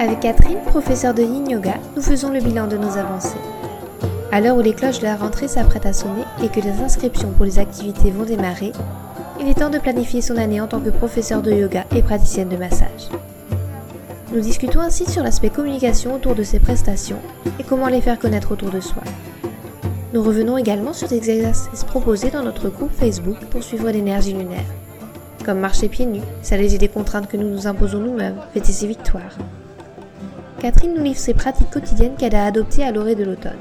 Avec Catherine, professeure de yin yoga, nous faisons le bilan de nos avancées. À l'heure où les cloches de la rentrée s'apprêtent à sonner et que les inscriptions pour les activités vont démarrer, il est temps de planifier son année en tant que professeure de yoga et praticienne de massage. Nous discutons ainsi sur l'aspect communication autour de ces prestations et comment les faire connaître autour de soi. Nous revenons également sur des exercices proposés dans notre groupe Facebook pour suivre l'énergie lunaire, comme marcher pieds nus, s'alléger des contraintes que nous nous imposons nous-mêmes, fêter ses victoires. Catherine nous livre ses pratiques quotidiennes qu'elle a adoptées à l'orée de l'automne,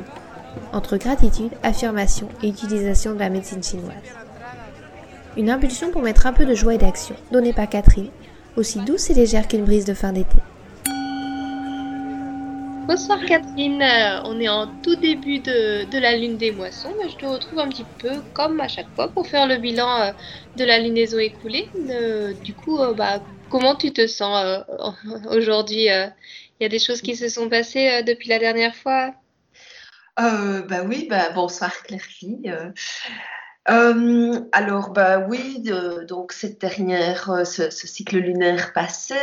entre gratitude, affirmation et utilisation de la médecine chinoise. Une impulsion pour mettre un peu de joie et d'action, donnée par Catherine, aussi douce et légère qu'une brise de fin d'été. Bonsoir Catherine, Euh, on est en tout début de, de la lune des moissons, mais je te retrouve un petit peu comme à chaque fois pour faire le bilan euh, de la lunaison écoulée. Euh, du coup, bah, comment tu te sens aujourd'hui Il y a des choses qui se sont passées euh, depuis la dernière fois? Euh, bah oui, bah, bonsoir Claire-Fille. Euh, euh, alors, bah oui, donc cette dernière, ce, ce cycle lunaire passé,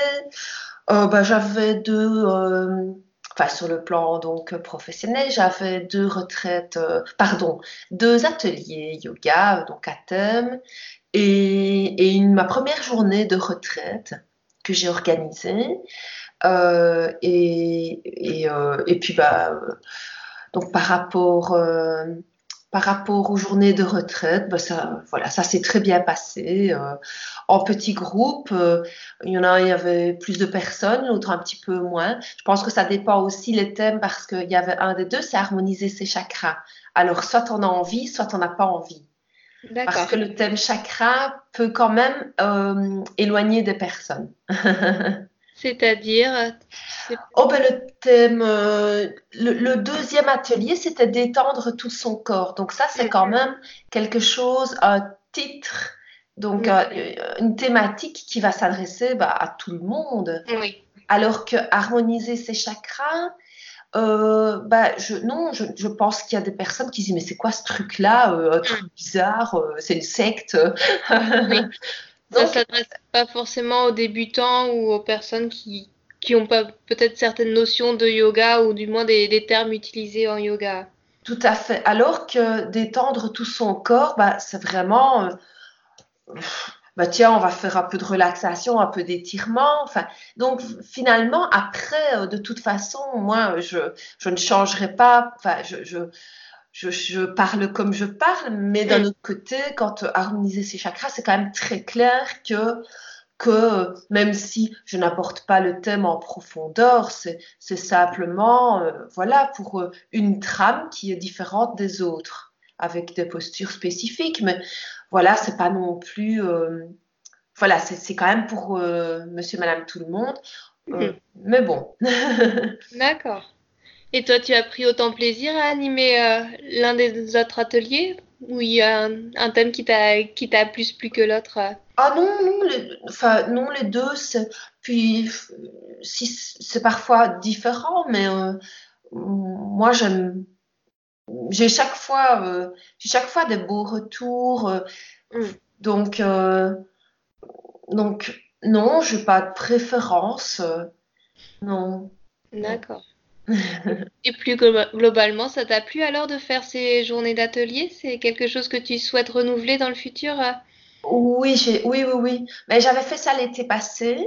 bah, j'avais deux, enfin sur le plan donc professionnel, j'avais deux retraites, pardon, deux ateliers yoga, donc à thème, et, et une, ma première journée de retraite que j'ai organisée. Euh, et, et, euh, et puis, bah, donc par rapport, euh, par rapport aux journées de retraite, bah, ça, voilà, ça s'est très bien passé. euh, en petits groupes, il y en a, il y avait plus de personnes, l'autre un petit peu moins. Je pense que ça dépend aussi les thèmes parce qu'il y avait un des deux, c'est harmoniser ses chakras. Alors, soit on a envie, soit on n'a pas envie. Parce que le thème chakra peut quand même éloigner des personnes. C'est-à-dire, euh, c'est- Oh ben le thème, euh, le, le deuxième atelier, c'était d'étendre tout son corps. Donc ça, c'est quand même quelque chose, un titre, donc Mhm. euh, une thématique qui va s'adresser bah, à tout le monde. Alors que harmoniser ses chakras, euh, bah, je, non, je, je pense qu'il y a des personnes qui disent mais c'est quoi ce truc-là, euh, un truc bizarre, euh, c'est une secte. Ça Donc, s'adresse pas forcément aux débutants ou aux personnes qui qui ont pas peut-être certaines notions de yoga ou du moins des, des termes utilisés en yoga. Tout à fait. Alors que d'étendre tout son corps, bah, c'est vraiment, euh, bah, tiens, on va faire un peu de relaxation, un peu d'étirement. Enfin, donc finalement, après, euh, de toute façon, moi, je, je ne changerai pas. Enfin, je, je, je, je parle comme je parle, mais d'un Mm. autre côté, quand euh, harmoniser ses chakras, c'est quand même très clair que que euh, même si je n'apporte pas le thème en profondeur, c'est simplement euh, voilà pour une trame qui est différente des autres, avec des postures spécifiques. Mais voilà, c'est pas non plus voilà, c'est quand même pour Monsieur, Madame, tout le monde. Mhm. mais bon, D'accord. Et toi, tu as pris autant plaisir à animer euh, l'un des autres ateliers où il y a un, un thème qui t'a plus plu que l'autre? euh? Ah non non les, enfin non les deux c'est puis si c'est parfois différent, mais euh, moi j'aime j'ai chaque fois j'ai chaque fois des beaux retours Mm. donc donc non j'ai pas de préférence non D'accord. Et plus glo- globalement, ça t'a plu alors de faire ces journées d'atelier? C'est quelque chose que tu souhaites renouveler dans le futur? euh? Oui oui oui oui mais j'avais fait ça l'été passé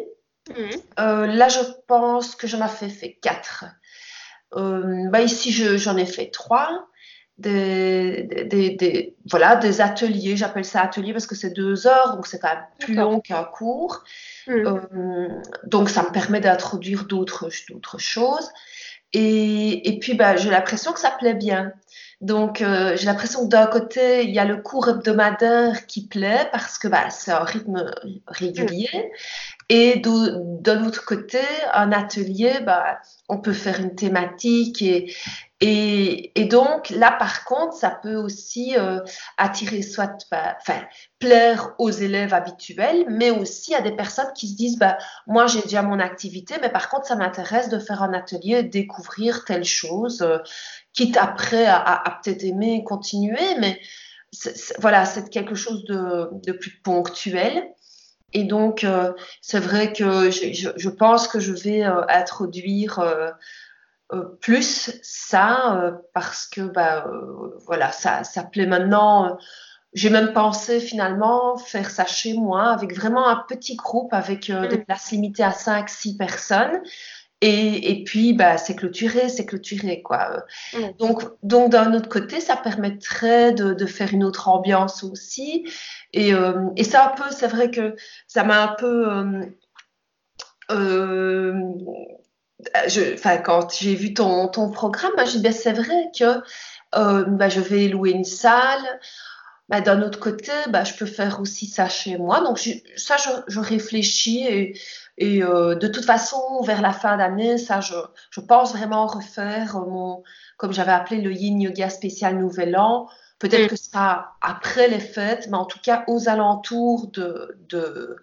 Mhm. Euh, là je pense que j'en ai fait, quatre Euh, bah ici je- j'en ai fait trois des, des, des- des- voilà des ateliers j'appelle ça atelier parce que c'est deux heures donc c'est quand même plus long qu'un cours. Euh, donc ça me permet d'introduire d'autres choses et, et puis bah, j'ai l'impression que ça plaît bien. Donc euh, j'ai l'impression que d'un côté il y a le cours hebdomadaire qui plaît parce que bah, c'est un rythme régulier. Et de, l'autre côté, un atelier, bah, on peut faire une thématique et, et, donc là, par contre, ça peut aussi euh, attirer soit, bah, enfin, plaire aux élèves habituels, mais aussi à des personnes qui se disent, bah, moi j'ai déjà mon activité, mais par contre, ça m'intéresse de faire un atelier, découvrir telle chose, euh, quitte après à, à, peut-être aimer continuer, mais voilà, c'est quelque chose de, de, plus ponctuel. Et donc, euh, c'est vrai que je, je, pense que je vais introduire euh, plus ça euh, parce que bah euh, voilà ça ça plaît maintenant j'ai même pensé finalement faire ça chez moi avec vraiment un petit groupe avec des mm. places limitées à 5 6 personnes et, et puis bah c'est clôturé c'est clôturé quoi mm. donc donc d'un autre côté ça permettrait de, de, faire une autre ambiance aussi et, et ça un peu c'est vrai que ça m'a un peu je, enfin, quand j'ai vu ton, ton programme, je dit, ben, c'est vrai que euh, ben, je vais louer une salle. Ben, D'un autre côté, ben, je peux faire aussi ça chez moi. Donc, je, ça, je, je, réfléchis et, et euh, de toute façon, vers la fin d'année, ça, je, je, pense vraiment refaire mon, comme j'avais appelé le Yin Yoga spécial Nouvel An. Peut-être mm. que ça après les fêtes, mais en tout cas aux alentours de, de,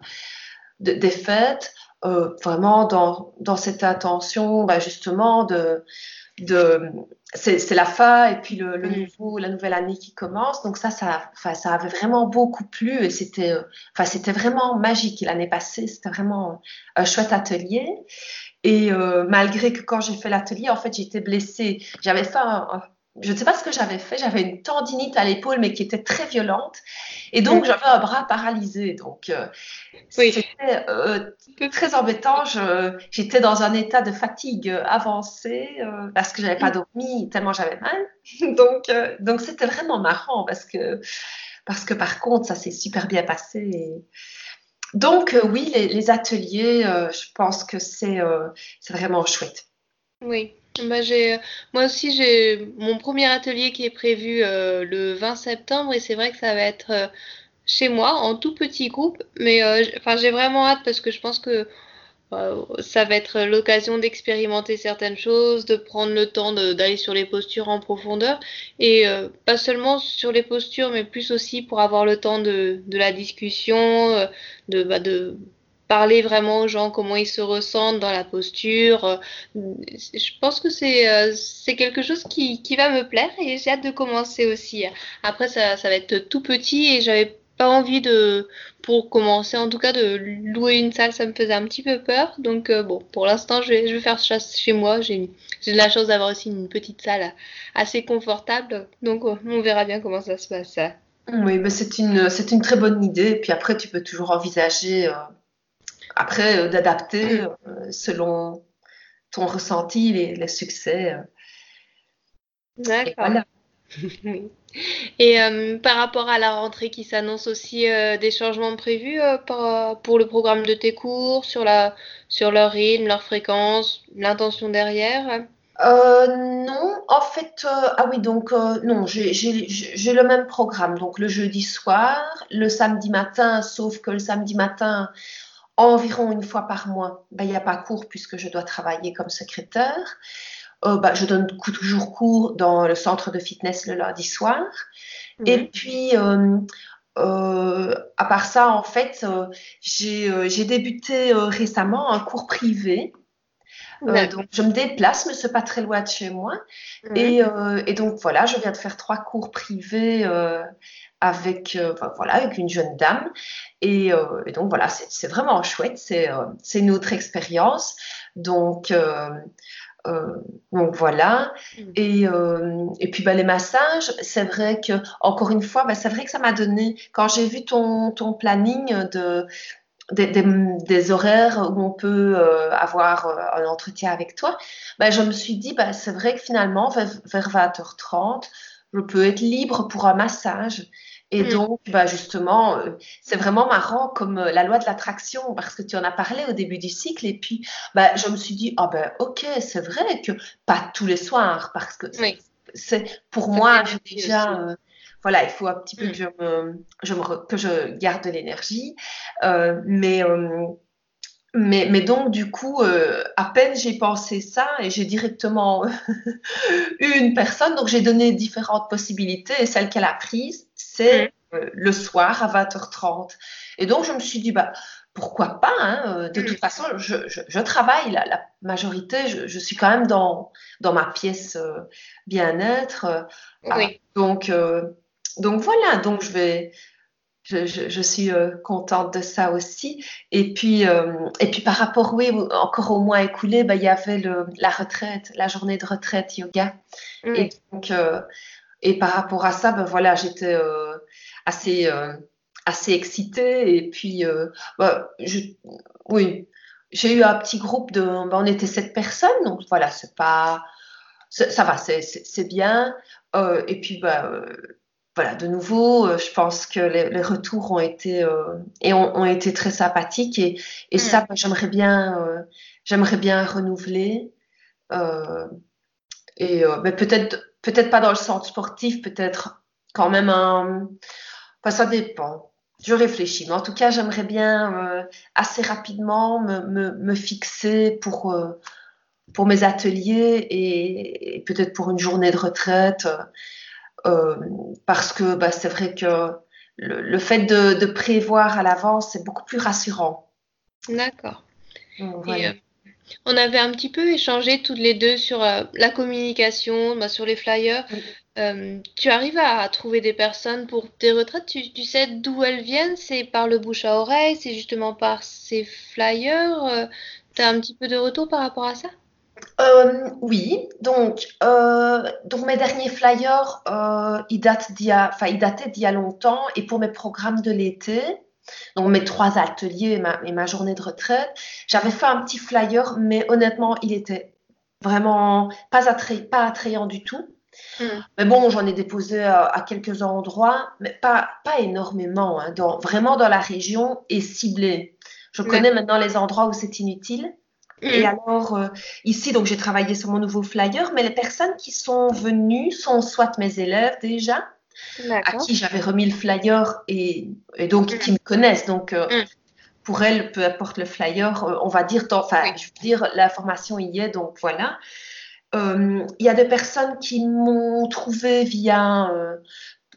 de des fêtes. Euh, vraiment dans, dans, cette intention bah, justement de, de c'est la fin et puis le, le, nouveau la nouvelle année qui commence. Donc ça ça ça avait vraiment beaucoup plu et c'était euh, enfin c'était vraiment magique. L'année passée c'était vraiment un chouette atelier. Et euh, malgré que quand j'ai fait l'atelier en fait j'étais blessée. J'avais fait un, je ne sais pas ce que j'avais fait, j'avais une tendinite à l'épaule, mais qui était très violente. Et donc, j'avais un bras paralysé. Donc, euh, c'était euh, très embêtant. J'étais dans un état de fatigue avancé euh, parce que j'avais pas dormi tellement j'avais mal. donc, donc c'était vraiment marrant parce que, parce que par contre, ça s'est super bien passé. Donc, oui, les, les ateliers, je pense que c'est vraiment chouette. Oui. Bah, j'ai, moi aussi, j'ai mon premier atelier qui est prévu euh, le 20 septembre et c'est vrai que ça va être euh, chez moi en tout petit groupe. Mais euh, enfin, j'ai vraiment hâte parce que je pense que ça va être l'occasion d'expérimenter certaines choses, de prendre le temps d'aller sur les postures en profondeur et pas seulement sur les postures, mais plus aussi pour avoir le temps de, de la discussion, de, bah, de parler vraiment aux gens, comment ils se ressentent dans la posture. Je pense que c'est euh, c'est quelque chose qui, qui va me plaire et j'ai hâte de commencer aussi. Après, ça, ça va être tout petit et j'avais pas envie de, pour commencer en tout cas, de louer une salle, ça me faisait un petit peu peur. Donc euh, bon, pour l'instant, je vais, je vais faire ça chez moi. J'ai de la chance d'avoir aussi une petite salle assez confortable. Donc on verra bien comment ça se passe. Oui, mais c'est une, une très bonne idée. Puis après, tu peux toujours envisager euh, après, euh, d'adapter euh, selon ton ressenti, les, les succès. Euh. D'accord. Et, par rapport à la rentrée qui s'annonce aussi des changements prévus pour le programme de tes cours, sur, la, sur leur rythme, leur fréquence, l'intention derrière? Non, en fait, ah oui, donc non, j'ai le même programme. Donc le jeudi soir, le samedi matin, sauf que le samedi matin, environ une fois par mois, ben, il n'y a pas cours puisque je dois travailler comme secrétaire. Euh, ben, je donne toujours cours dans le centre de fitness le lundi soir. Mhm. Et puis, euh, euh, à part ça, en fait, j'ai débuté récemment un cours privé. donc, je me déplace, mais ce n'est pas très loin de chez moi. Et, et, donc, voilà, je viens de faire trois cours privés avec, euh, voilà, avec une jeune dame. Et, euh, et donc voilà, c'est vraiment chouette, c'est euh, une autre expérience. Donc, donc voilà. Mm. Et, et puis bah, les massages, c'est vrai que, encore une fois, bah, c'est vrai que ça m'a donné, quand j'ai vu ton, ton planning de, des, des, des, horaires où on peut avoir un entretien avec toi, bah, je me suis dit, bah, c'est vrai que finalement, vers, vers 20h30, je peux être libre pour un massage. Et mm. donc, bah justement, euh, c'est vraiment marrant comme euh, la loi de l'attraction, parce que tu en as parlé au début du cycle, et puis bah, je me suis dit, ah ben ok, c'est vrai que pas tous les soirs, parce que c'est pour moi, déjà, euh, voilà, il faut un petit peu mm. que, je me, je me, que je garde de l'énergie, mais mais, mais donc, du coup, euh, à peine j'ai pensé ça et j'ai directement eu une personne. Donc, j'ai donné différentes possibilités et celle qu'elle a prise, c'est Mm. euh, le soir à 20h30. Et donc, je me suis dit, bah, pourquoi pas hein, euh, De Mm. toute façon, je, je- je travaille, la, la majorité, je, je suis quand même dans, dans ma pièce euh, bien-être. ah, donc, donc voilà, donc je vais, je, je- je suis euh, contente de ça aussi. Et puis, euh, et puis par rapport, oui, encore au mois écoulé, bah, il y avait le, la retraite, la journée de retraite yoga. Et Oui. donc, euh, et par rapport à ça, ben voilà, j'étais euh, assez, euh, assez excitée. Et puis, euh, bah, je, oui, j'ai eu un petit groupe de, ben, on était sept personnes, donc voilà, c'est pas, ça va, c'est bien. Et puis, euh, voilà, de nouveau, je pense que les, les retours ont été, et ont, ont été très sympathiques. Et, et Mm. ça, ben, j'aimerais bien, j'aimerais bien renouveler. Et mais peut-être peut-être pas dans le centre sportif, peut-être quand même un. Enfin, ça dépend. Je réfléchis. Mais en tout cas, j'aimerais bien euh, assez rapidement me, me, me fixer pour, euh, pour mes ateliers et, et peut-être pour une journée de retraite. euh, parce que bah, c'est vrai que le, le fait de, de prévoir à l'avance, c'est beaucoup plus rassurant. D'accord. Voilà. Euh, on avait un petit peu échangé toutes les deux sur euh, la communication, bah, sur les flyers. Oui. Euh, tu arrives à trouver des personnes pour tes retraites, tu, tu sais d'où elles viennent? C'est par le bouche à oreille, c'est justement par ces flyers? tu as un petit peu de retour par rapport à ça? Euh, oui, donc, euh, donc mes derniers flyers, euh, ils datent d'il y a, ils dataient d'il y a longtemps. Et pour mes programmes de l'été, donc mes trois ateliers et ma, et ma journée de retraite, j'avais fait un petit flyer, mais honnêtement, il était vraiment pas, pas attrayant du tout. Mm. Mais bon, j'en ai déposé à, à quelques endroits, mais pas, pas énormément, hein, dans, vraiment dans la région et ciblé. Je connais maintenant les endroits où c'est inutile. Et Mm. alors, euh, ici, donc j'ai travaillé sur mon nouveau flyer, mais les personnes qui sont venues sont soit mes élèves déjà, à qui j'avais remis le flyer et, et donc Mm. qui me connaissent. Donc, euh, Mm. pour elles, peu importe le flyer, euh, on va dire, enfin, Oui. je veux dire, l'information y est, donc voilà. Euh, Il y a des personnes qui m'ont trouvé via,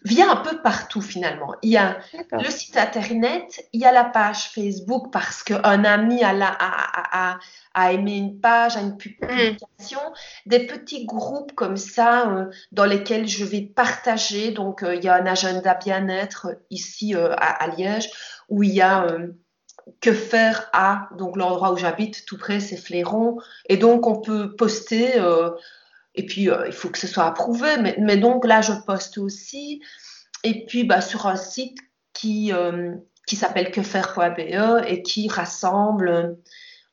via un peu partout finalement. Il y a le site internet, il y a la page Facebook parce qu'un ami a, la- a, a- a aimé une page, a une pu- Mm. publication, des petits groupes comme ça euh, dans lesquels je vais partager. Donc, euh, il y a un agenda bien-être euh, ici euh, à, Liège où il y a que faire à donc l'endroit où j'habite, tout près, c'est Fléron. Et donc, on peut poster. euh, et puis, euh, il faut que ce soit approuvé. Mais, donc, là, je poste aussi. Et puis, bah, sur un site qui, euh, qui s'appelle quefaire.be et qui rassemble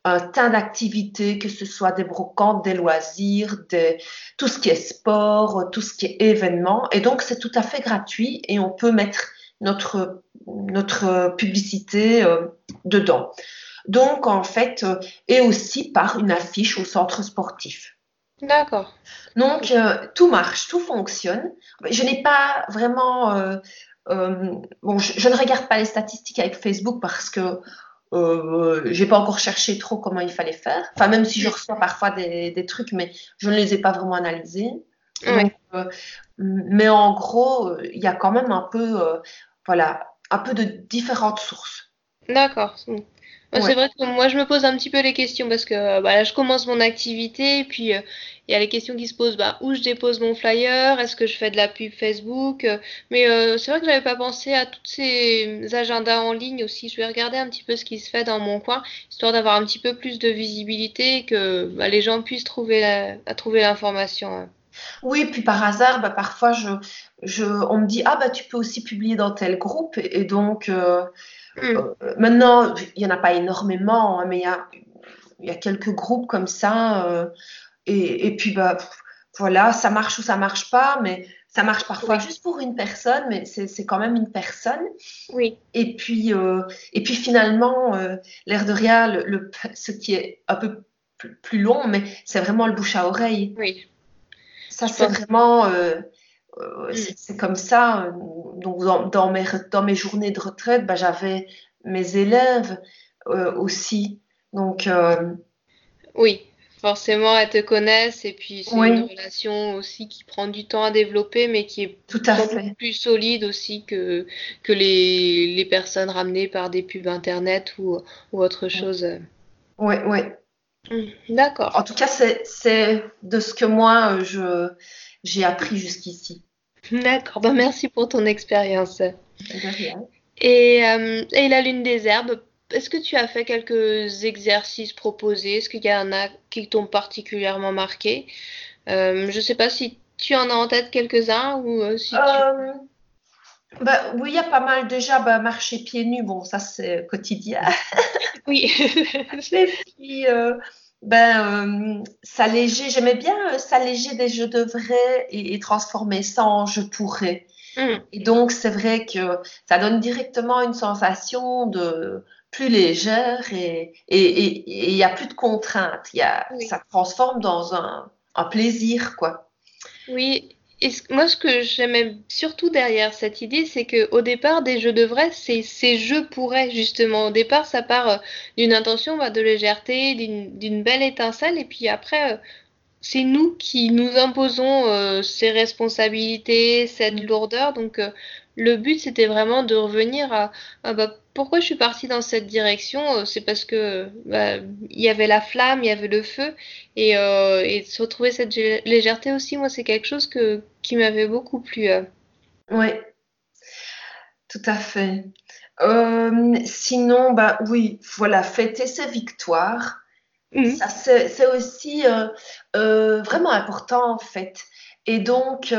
un tas d'activités, que ce soit des brocantes, des loisirs, des, tout ce qui est sport, tout ce qui est événement. Et donc, c'est tout à fait gratuit et on peut mettre notre, notre publicité euh, dedans. Donc, en fait, et aussi par une affiche au centre sportif. D'accord. Donc, euh, tout marche, tout fonctionne. Je n'ai pas vraiment... euh, euh, bon, je, je ne regarde pas les statistiques avec Facebook parce que euh, j'ai pas encore cherché trop comment il fallait faire. Enfin, même si je reçois parfois des, des trucs, mais je ne les ai pas vraiment analysés. Donc, euh, mais en gros, il y a quand même un peu, voilà, un peu de différentes sources. D'accord. Ouais. C'est vrai que moi, je me pose un petit peu les questions parce que bah, là, je commence mon activité et puis euh, il y a les questions qui se posent, bah, où je dépose mon flyer, est-ce que je fais de la pub Facebook? euh, mais euh, c'est vrai que j'avais pas pensé à tous ces agendas en ligne aussi. Je vais regarder un petit peu ce qui se fait dans mon coin, histoire d'avoir un petit peu plus de visibilité et que bah, les gens puissent trouver la, à trouver l'information. hein. Oui, puis par hasard, bah, parfois, je, je, on me dit, ah, bah, tu peux aussi publier dans tel groupe. Et, et donc, euh, Mm. euh, maintenant, il n'y en a pas énormément, hein, mais il y a, il y a quelques groupes comme ça. euh, et, et puis, bah, pff, voilà, ça marche ou ça marche pas, mais ça marche parfois Oui. juste pour une personne, mais c'est quand même une personne. Oui, Et puis, euh, et puis finalement, l'air de rien, le, le- ce qui est un peu plus, long, mais c'est vraiment le bouche à oreille. oui. Ça, c'est vraiment, euh, Mm. c'est comme ça. euh, Donc, dans, dans mes, dans mes journées de retraite, bah, j'avais mes élèves euh, aussi. Donc, Oui, forcément, elles te connaissent et puis c'est Oui. une relation aussi qui prend du temps à développer, mais qui est tout à fait. plus solide aussi que, que les, les personnes ramenées par des pubs internet ou, ou autre chose. Oui, oui. Hmm, D'accord. En tout cas, c'est, de ce que moi, je, j'ai appris jusqu'ici. D'accord. Ben, merci pour ton expérience. Et, euh, et la lune des herbes, est-ce que tu as fait quelques exercices proposés? Est-ce qu'il y en a qui t'ont particulièrement marqué? Euh, je ne sais pas si tu en as en tête quelques-uns ou euh, si tu... Bah, oui, il y a pas mal déjà. Bah, marcher pieds nus, bon, ça c'est quotidien. Oui. Et puis, ben, euh, s'alléger, j'aimais bien euh, s'alléger des je devrais et, et transformer ça en je pourrais. Hmm, Et donc, c'est vrai que ça donne directement une sensation de plus légère et et- et- et il n'y a plus de contraintes. Y a, Oui. ça transforme dans un, un plaisir, quoi. Oui. Et ce- moi, ce que j'aimais surtout derrière cette idée, c'est que au départ, des je devrais, c'est c'est je pourrais justement. Au départ, ça part euh, d'une intention bah, de légèreté, d'une d'une belle étincelle, et puis après, euh, c'est nous qui nous imposons euh, ces responsabilités, cette Mm. lourdeur. Donc, euh, le but, c'était vraiment de revenir à, à, bah, pourquoi je suis partie dans cette direction. Euh, C'est parce que bah, il y avait la flamme, il y avait le feu, et, euh, et de se retrouver cette légèreté aussi, moi, c'est quelque chose que, qui m'avait beaucoup plu. euh. Oui, tout à fait. Euh, sinon, bah oui, voilà, fêter ses victoires. Ça, c'est aussi vraiment important en fait. Et donc,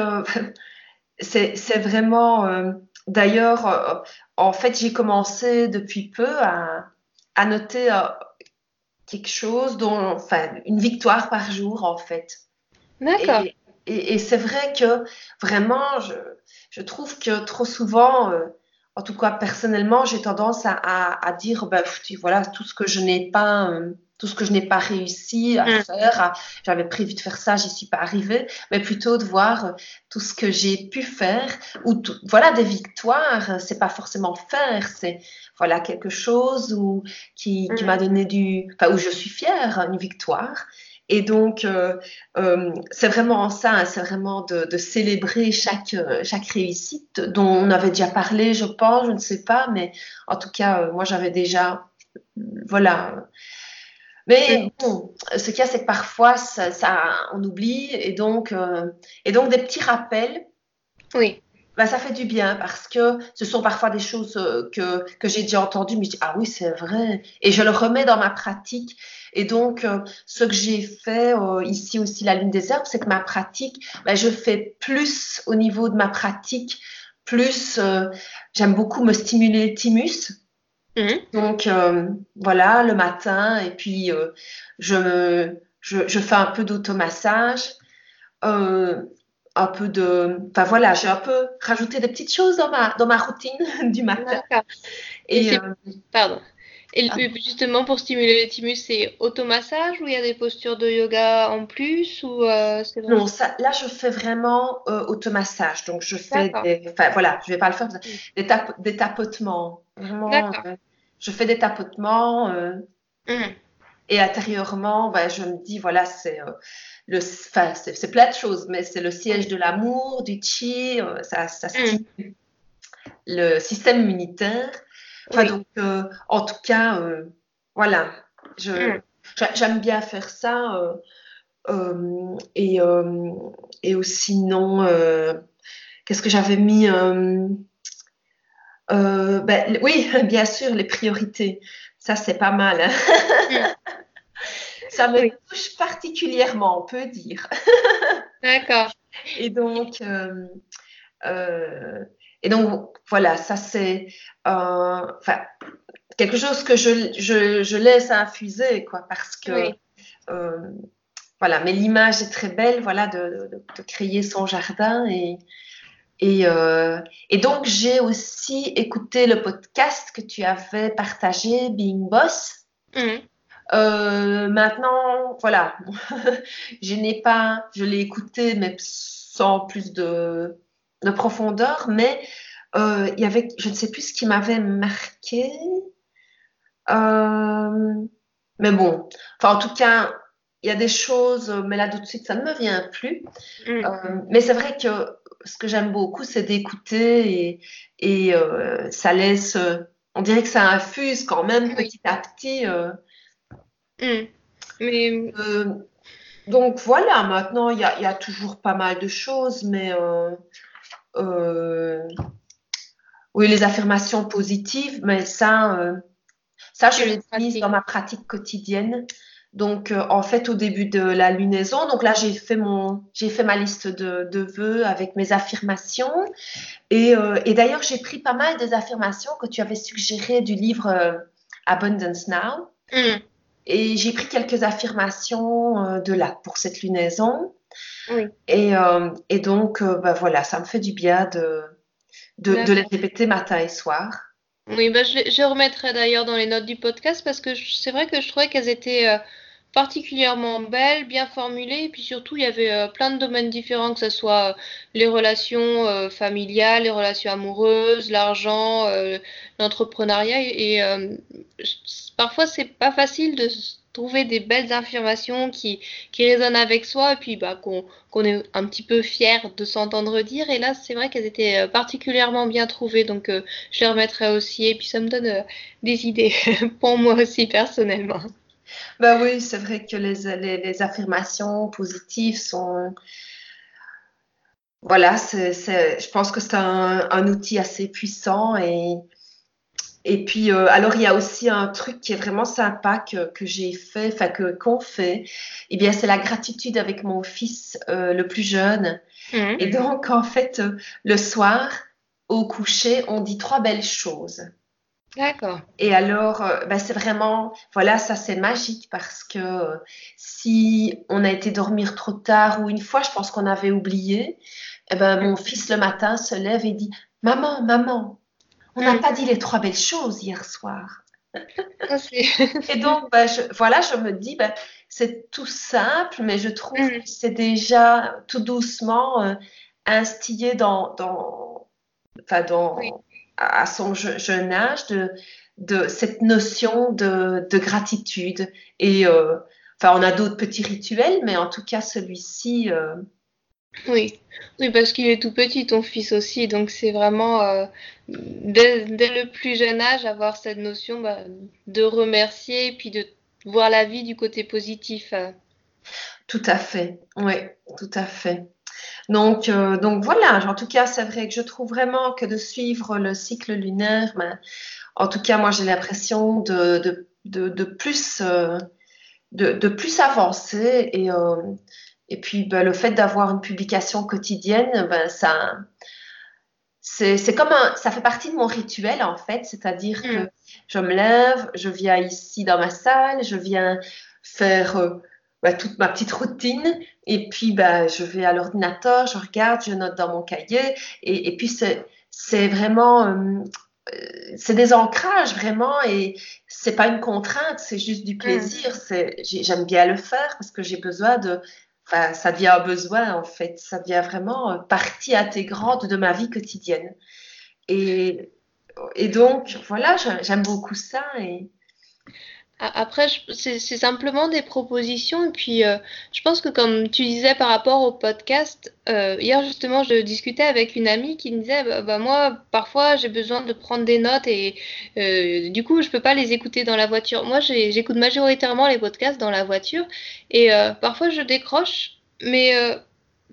c'est vraiment. D'ailleurs, euh, en fait, j'ai commencé depuis peu à, à noter euh, quelque chose, dont, enfin, une victoire par jour en fait. D'accord. Et, et- et c'est vrai que vraiment, je, je trouve que trop souvent, euh, en tout cas personnellement, j'ai tendance à, à- à dire, ben, voilà, tout ce que je n'ai pas, euh, tout ce que je n'ai pas réussi à Mm. faire, j'avais prévu de faire ça, j'y suis pas arrivée, mais plutôt de voir euh, tout ce que j'ai pu faire, ou tout- voilà, des victoires, euh, c'est pas forcément faire, c'est voilà quelque chose où, qui, qui m'a donné du, enfin, où je suis fière, une victoire. Et donc, euh, euh, c'est vraiment ça, hein, c'est vraiment de, de célébrer chaque, chaque réussite dont on avait déjà parlé, je pense, je ne sais pas, mais en tout cas, euh, moi j'avais déjà, voilà. Mais bon, ce qu'il y a, c'est que parfois, ça, ça- on oublie, et donc, euh, et donc des petits rappels, Oui. bah, ça fait du bien parce que ce sont parfois des choses euh, que, que j'ai déjà entendues, mais je dis, ah oui, c'est vrai. Et je le remets dans ma pratique. Et donc, euh, ce que j'ai fait euh, ici aussi, la Lune des Herbes, c'est que ma pratique, bah, je fais plus au niveau de ma pratique, plus, euh, j'aime beaucoup me stimuler le thymus. Mhm. Donc, euh, voilà, le matin, et puis euh, je, je, je fais un peu d'automassage. Euh, un peu de. Enfin voilà, j'ai un peu rajouté des petites choses dans ma, dans ma routine du matin. Et Et euh, Pardon. Et Ah. justement, pour stimuler le thymus, c'est automassage ou il y a des postures de yoga en plus ou euh, vraiment... non, ça, là, je fais vraiment euh, automassage. Donc, je fais des. Enfin voilà, je vais pas le faire. Mm. Des, tap- des tapotements. Vraiment. Euh, je fais des tapotements. euh, Mhm. Et intérieurement, ben, je me dis, voilà, c'est euh, le, c'est plein de choses, mais c'est le siège de l'amour, du chi, euh, ça, ça stimule le système immunitaire. Enfin, Oui. donc, euh, en tout cas, voilà, Mm. j'a- j'aime bien faire ça. et, et aussi, non, qu'est-ce que j'avais mis euh, ben, oui, bien sûr, les priorités. Ça, c'est pas mal. hein. Ça me Oui. touche particulièrement, on peut dire. D'accord. Et donc, euh, euh, et donc voilà, ça c'est quelque chose que je, je, je laisse infuser, quoi, parce que Oui. voilà, mais l'image est très belle, voilà, de, de, de créer son jardin et et, euh, et donc j'ai aussi écouté le podcast que tu avais partagé, Being Boss. Mhm. Euh, maintenant, voilà, je n'ai pas, je l'ai écouté, mais sans plus de, de profondeur, mais euh, il y avait, je ne sais plus ce qui m'avait marqué. Mais bon, enfin, en tout cas, il y a des choses, mais là, tout de suite, ça ne me vient plus. Euh, mais c'est vrai que ce que j'aime beaucoup, c'est d'écouter et, et euh, ça laisse, on dirait que ça infuse quand même petit à petit. euh, Mm. Mais euh, donc voilà, maintenant, il y a, il y a toujours pas mal de choses, mais euh, euh, oui, les affirmations positives, mais ça, euh, ça, je l'utilise dans ma pratique quotidienne. Donc, euh, en fait, au début de la lunaison, donc là, j'ai fait mon, j'ai fait ma liste de, de vœux avec mes affirmations. Et, euh, et d'ailleurs, j'ai pris pas mal des affirmations que tu avais suggérées du livre euh, Abundance Now. Mm. Et j'ai pris quelques affirmations de là pour cette lunaison. Oui. Et, et donc, bah, voilà, ça me fait du bien de, de, de les répéter matin et soir. Oui, bah, je, je remettrai d'ailleurs dans les notes du podcast parce que c'est vrai que je trouvais qu'elles étaient particulièrement belles, bien formulées, et puis surtout il y avait euh, plein de domaines différents, que ce soit euh, les relations euh, familiales, les relations amoureuses, l'argent, l'entrepreneuriat, et, parfois c'est pas facile de trouver des belles affirmations qui, qui résonnent avec soi, et puis bah, qu'on est un petit peu fier de s'entendre dire, et là c'est vrai qu'elles étaient particulièrement bien trouvées, donc je les remettrai aussi, et puis ça me donne des idées pour moi aussi personnellement. Bah oui, c'est vrai que les, les, les affirmations positives sont, voilà, c'est, c'est, je pense que c'est un, un outil assez puissant et, et puis, euh, alors il y a aussi un truc qui est vraiment sympa que, que j'ai fait, enfin que, qu'on fait, eh bien c'est la gratitude avec mon fils euh, le plus jeune. Mhm. Et donc, en fait, euh, le soir, au coucher, on dit trois belles choses. D'accord. Et alors, euh, ben, c'est vraiment, voilà, ça c'est magique parce que si on a été dormir trop tard ou une fois, je pense qu'on avait oublié, eh ben, mon fils le matin se lève et dit, Maman, maman, on n'a Mm. pas dit les trois belles choses hier soir. C'est- Et donc, ben, je, voilà, je me dis, ben, c'est tout simple, mais je trouve Mm. que c'est déjà tout doucement euh, instillé dans, dans, enfin, dans, Oui. À son je- jeune âge de, de cette notion de, de gratitude. Et euh, enfin, on a d'autres petits rituels, mais en tout cas, celui-ci, euh, Oui, oui, parce qu'il est tout petit, ton fils aussi, donc c'est vraiment euh, dès, dès le plus jeune âge avoir cette notion bah, de remercier et puis de voir la vie du côté positif. tout à fait. Oui, tout à fait. Donc, euh, donc voilà, en tout cas, c'est vrai que je trouve vraiment que de suivre le cycle lunaire, ben, en tout cas, moi, j'ai l'impression de, de, de, de plus, euh, de, plus avancer. Et, euh, et puis, ben, le fait d'avoir une publication quotidienne, ben, ça, c'est, c'est comme un, ça fait partie de mon rituel, en fait. C'est-à-dire que Mm. je me lève, je viens ici dans ma salle, je viens faire ben, toute ma petite routine. Et puis, ben, je vais à l'ordinateur, je regarde, je note dans mon cahier. Et, et puis, c'est, vraiment, euh, euh, c'est des ancrages vraiment. Et c'est pas une contrainte, c'est juste du plaisir. J'ai- j'aime bien le faire parce que j'ai besoin de, enfin, ça devient un besoin en fait. Ça devient vraiment euh, partie intégrante de ma vie quotidienne. Et, et donc, voilà, j'aime beaucoup ça. Et, Après, c'est simplement des propositions. Et puis, euh, je pense que comme tu disais par rapport au podcast, euh, hier justement, je discutais avec une amie qui me disait, bah, bah, moi, parfois, j'ai besoin de prendre des notes et euh, du coup, je peux pas les écouter dans la voiture. Moi, j'écoute majoritairement les podcasts dans la voiture et euh, parfois, je décroche, mais euh,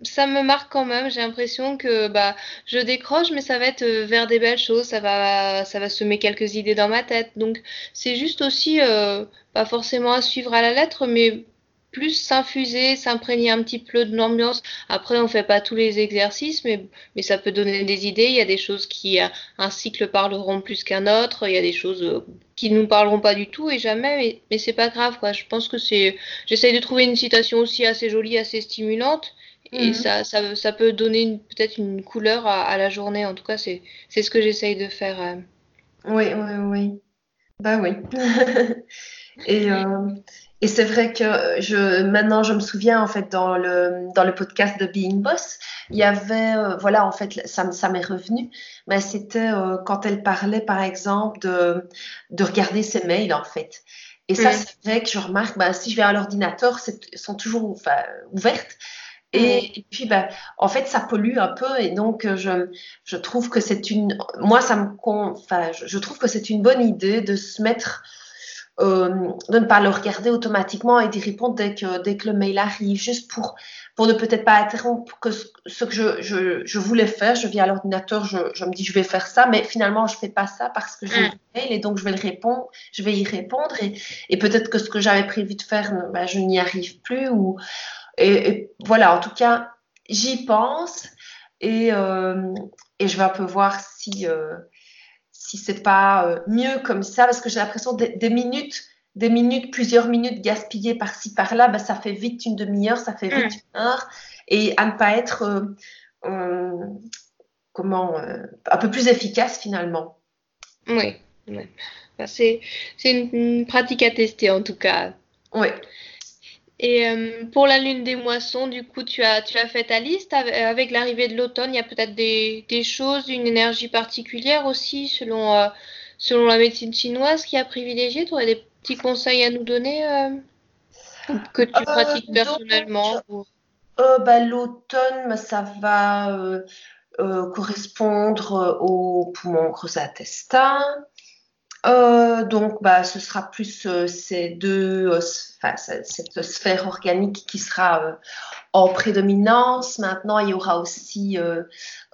ça me marque quand même. J'ai l'impression que bah, je décroche, mais ça va être euh, vers des belles choses. Ça va, ça va semer quelques idées dans ma tête. Donc, c'est juste aussi, euh, pas forcément à suivre à la lettre, mais plus s'infuser, s'imprégner un petit peu de l'ambiance. Après, on fait pas tous les exercices, mais, mais ça peut donner des idées. Il y a des choses qui, euh, un cycle parleront plus qu'un autre. Il y a des choses qui nous parleront pas du tout et jamais, mais, mais c'est pas grave, quoi. Je pense que c'est, j'essaye de trouver une citation aussi assez jolie, assez stimulante. Et Mhm. ça, ça, ça peut donner peut-être une couleur à, à la journée. En tout cas, c'est, ce que j'essaye de faire. euh. oui, oui, oui. Bah oui. Et, euh, et c'est vrai que je, maintenant, je me souviens, en fait, dans le, dans le podcast de Being Boss, il y avait, euh, voilà, en fait, ça, ça m'est revenu, mais c'était euh, quand elle parlait, par exemple, de, de regarder ses mails, en fait. Et ça, c'est vrai que je remarque, bah, si je vais à l'ordinateur, elles sont toujours ouvertes. Et, puis, ben, en fait, ça pollue un peu et donc je, je trouve que c'est une, moi, ça me, enfin, je, trouve que c'est une bonne idée de se mettre, euh, de ne pas le regarder automatiquement et d'y répondre dès que, dès que le mail arrive, juste pour, pour ne peut-être pas interrompre que ce, que je, je, je, voulais faire. Je viens à l'ordinateur, je, je, me dis je vais faire ça, mais finalement je fais pas ça parce que j'ai un mail et donc je vais le répondre, je vais y répondre et, et peut-être que ce que j'avais prévu de faire, ben, je n'y arrive plus ou et, voilà, en tout cas, j'y pense et, euh, et, je vais un peu voir si, euh, si c'est pas euh, mieux comme ça, parce que j'ai l'impression des, des, minutes, des minutes, plusieurs minutes gaspillées par-ci par-là, ben, ça fait vite une demi-heure, ça fait vite mm. une heure, et à ne pas être comment un peu plus efficace finalement. Oui, c'est une, une pratique à tester en tout cas. Oui. Et euh, pour la lune des moissons, du coup, tu as, tu as fait ta liste. Avec l'arrivée de l'automne, il y a peut-être des, des, choses, une énergie particulière aussi, selon, euh, selon la médecine chinoise, qui a privilégié. Tu aurais des petits conseils à nous donner euh, que tu pratiques personnellement bah, L'automne, ça va correspondre au poumon gros intestin. Euh, donc, bah, ce sera plus euh, ces deux, euh, enfin, cette sphère organique qui sera en prédominance. Maintenant, il y aura aussi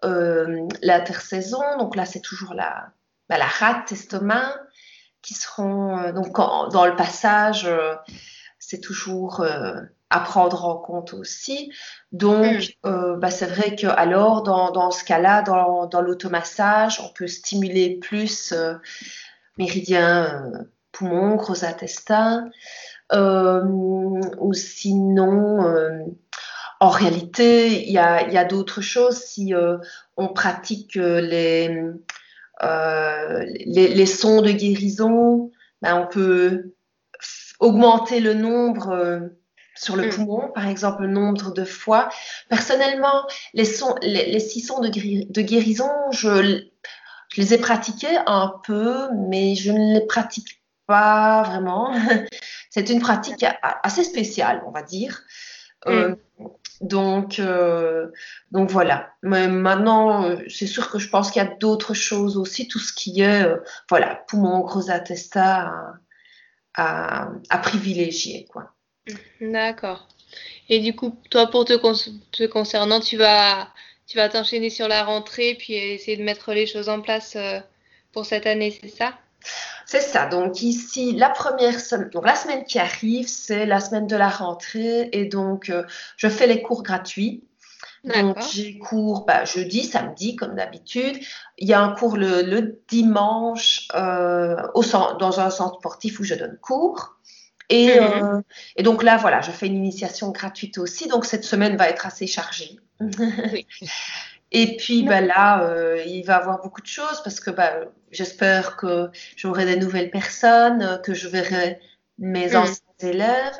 l'intersaison. Donc là, c'est toujours la, bah, la rate, estomac, qui seront donc dans le passage. c'est toujours à prendre en compte aussi. Donc, mm. bah, c'est vrai que alors dans, dans ce cas-là, dans, dans l'automassage, on peut stimuler plus méridien euh, poumon, gros intestin. Euh, ou sinon, euh, en réalité, il y a, y a d'autres choses. Si on pratique les, les, les, sons de guérison, ben on peut augmenter le nombre sur le mm. poumon, par exemple le nombre de fois. Personnellement, les, sons, les, les six sons de, de guérison, je, je les ai pratiqués un peu, mais je ne les pratique pas vraiment. C'est une pratique assez spéciale, on va dire. Euh, mm. donc, euh, donc voilà. Mais maintenant, c'est sûr que je pense qu'il y a d'autres choses aussi, tout ce qui est, euh, voilà, poumon, gros intestin à, à, privilégier, quoi. D'accord. Et du coup, toi, pour te, te concernant, tu vas tu vas t'enchaîner sur la rentrée puis essayer de mettre les choses en place euh, pour cette année, c'est ça? C'est ça. Donc ici, la première semaine, donc la semaine qui arrive, c'est la semaine de la rentrée et donc euh, je fais les cours gratuits. Donc j'ai cours bah, jeudi, samedi comme d'habitude. Il y a un cours le, dimanche euh, au dans un centre sportif où je donne cours. Et, mhm. et, donc là, voilà, je fais une initiation gratuite aussi. Donc cette semaine va être assez chargée. Et puis bah, là, euh, il va y avoir beaucoup de choses parce que bah, j'espère que j'aurai des nouvelles personnes, que je verrai mes mm. anciens élèves.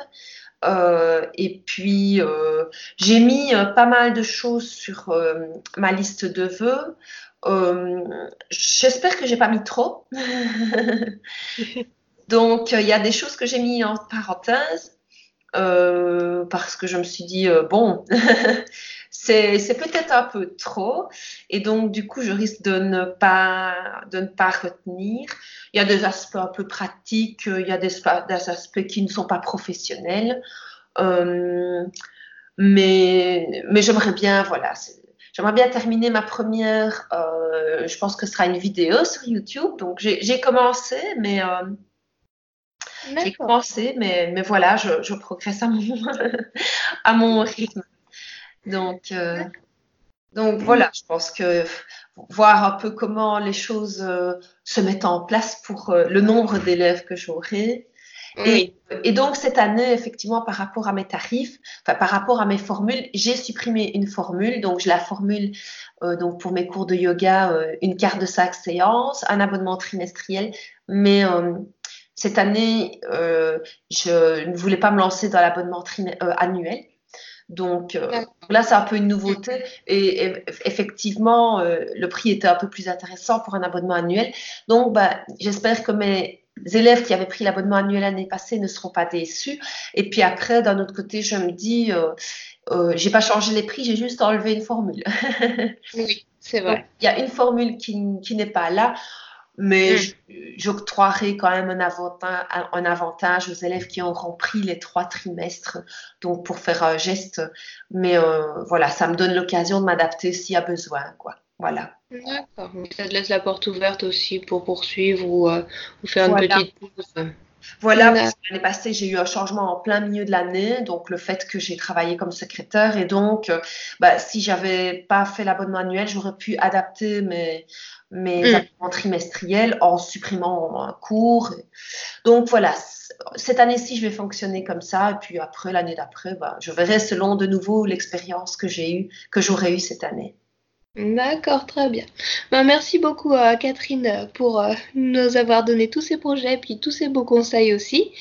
Euh, et puis, euh, j'ai mis pas mal de choses sur ma liste de vœux. j'espère que j'ai pas mis trop. Donc, il y a des choses que j'ai mis en parenthèse parce que je me suis dit, bon, c'est peut-être un peu trop. Et donc, du coup, je risque de ne pas, de ne pas retenir. Il y a des aspects un peu pratiques, il y a des, aspects qui ne sont pas professionnels. Euh, mais mais j'aimerais bien, voilà, j'aimerais bien terminer ma première, euh, je pense que ce sera une vidéo sur YouTube. Donc, j'ai commencé, mais. J'ai commencé, mais, mais voilà, je, je progresse à mon, à mon rythme. Donc, euh, donc voilà, je pense que voir un peu comment les choses euh, se mettent en place pour euh, le nombre d'élèves que j'aurai. Et, et, donc cette année, effectivement, par rapport à mes tarifs, enfin par rapport à mes formules, j'ai supprimé une formule. Donc je la formule donc pour mes cours de yoga, une carte de sac séance, un abonnement trimestriel. Mais cette année, je ne voulais pas me lancer dans l'abonnement annuel. Donc euh, là, c'est un peu une nouveauté. Et, effectivement, euh, le prix était un peu plus intéressant pour un abonnement annuel. Donc, bah, j'espère que mes élèves qui avaient pris l'abonnement annuel l'année passée ne seront pas déçus. Et puis après, d'un autre côté, je me dis, euh, euh, j'ai pas changé les prix, j'ai juste enlevé une formule. oui, c'est vrai. Il y a une formule qui, qui n'est pas là, mais mm. j'octroierai quand même un avantage, un avantage, aux élèves qui auront pris les trois trimestres, donc pour faire un geste. Mais euh, voilà, ça me donne l'occasion de m'adapter s'il y a besoin, quoi. Voilà. D'accord. Ça te laisse la porte ouverte aussi pour poursuivre ou, euh, ou faire une petite pause. Voilà, l'année passée, j'ai eu un changement en plein milieu de l'année, donc le fait que j'ai travaillé comme secrétaire et donc, euh, bah, si j'avais pas fait l'abonnement annuel, j'aurais pu adapter mes, mes mm. abonnements trimestriels en supprimant un cours. Donc voilà, cette année-ci, je vais fonctionner comme ça, et puis après, l'année d'après, bah, je verrai selon de nouveau l'expérience que j'ai eue, que j'aurais eue cette année. D'accord, très bien. Ben, merci beaucoup à Catherine pour euh, nous avoir donné tous ces projets puis tous ces beaux conseils aussi.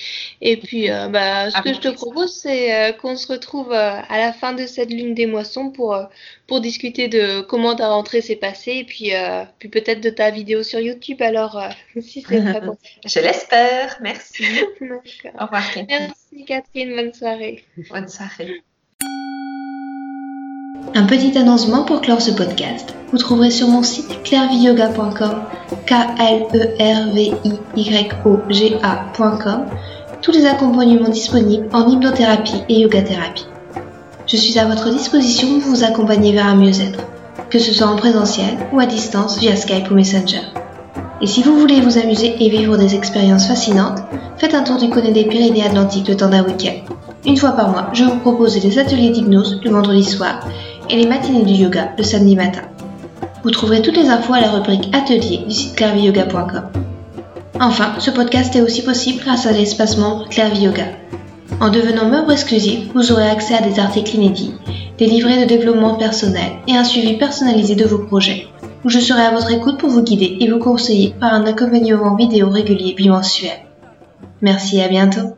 Et puis, euh, bah, ce que je te propose, c'est euh, qu'on se retrouve à la fin de cette lune des moissons pour, pour discuter de comment ta rentrée s'est passée et puis, puis peut-être de ta vidéo sur YouTube. Alors, si c'est prêt pour Je l'espère. Merci. Au revoir. Merci Catherine. Bonne soirée. Bonne soirée. Un petit annoncement pour clore ce podcast. Vous trouverez sur mon site clairviyoga.com, k l e r v i y o g a.com, tous les accompagnements disponibles en hypnothérapie et yoga thérapie. Je suis à votre disposition pour vous accompagner vers un mieux-être, que ce soit en présentiel ou à distance via Skype ou Messenger. Et si vous voulez vous amuser et vivre des expériences fascinantes, faites un tour du côté des Pyrénées-Atlantiques le temps d'un week-end. Une fois par mois, je vous propose des ateliers d'hypnose le vendredi soir et les matinées du yoga le samedi matin. Vous trouverez toutes les infos à la rubrique Atelier du site clairviyoga.com. Enfin, ce podcast est aussi possible grâce à l'espace membre Clairvy Yoga. En devenant membre exclusif, vous aurez accès à des articles inédits, des livrets de développement personnel et un suivi personnalisé de vos projets, où je serai à votre écoute pour vous guider et vous conseiller par un accompagnement vidéo régulier bimensuel. Merci et à bientôt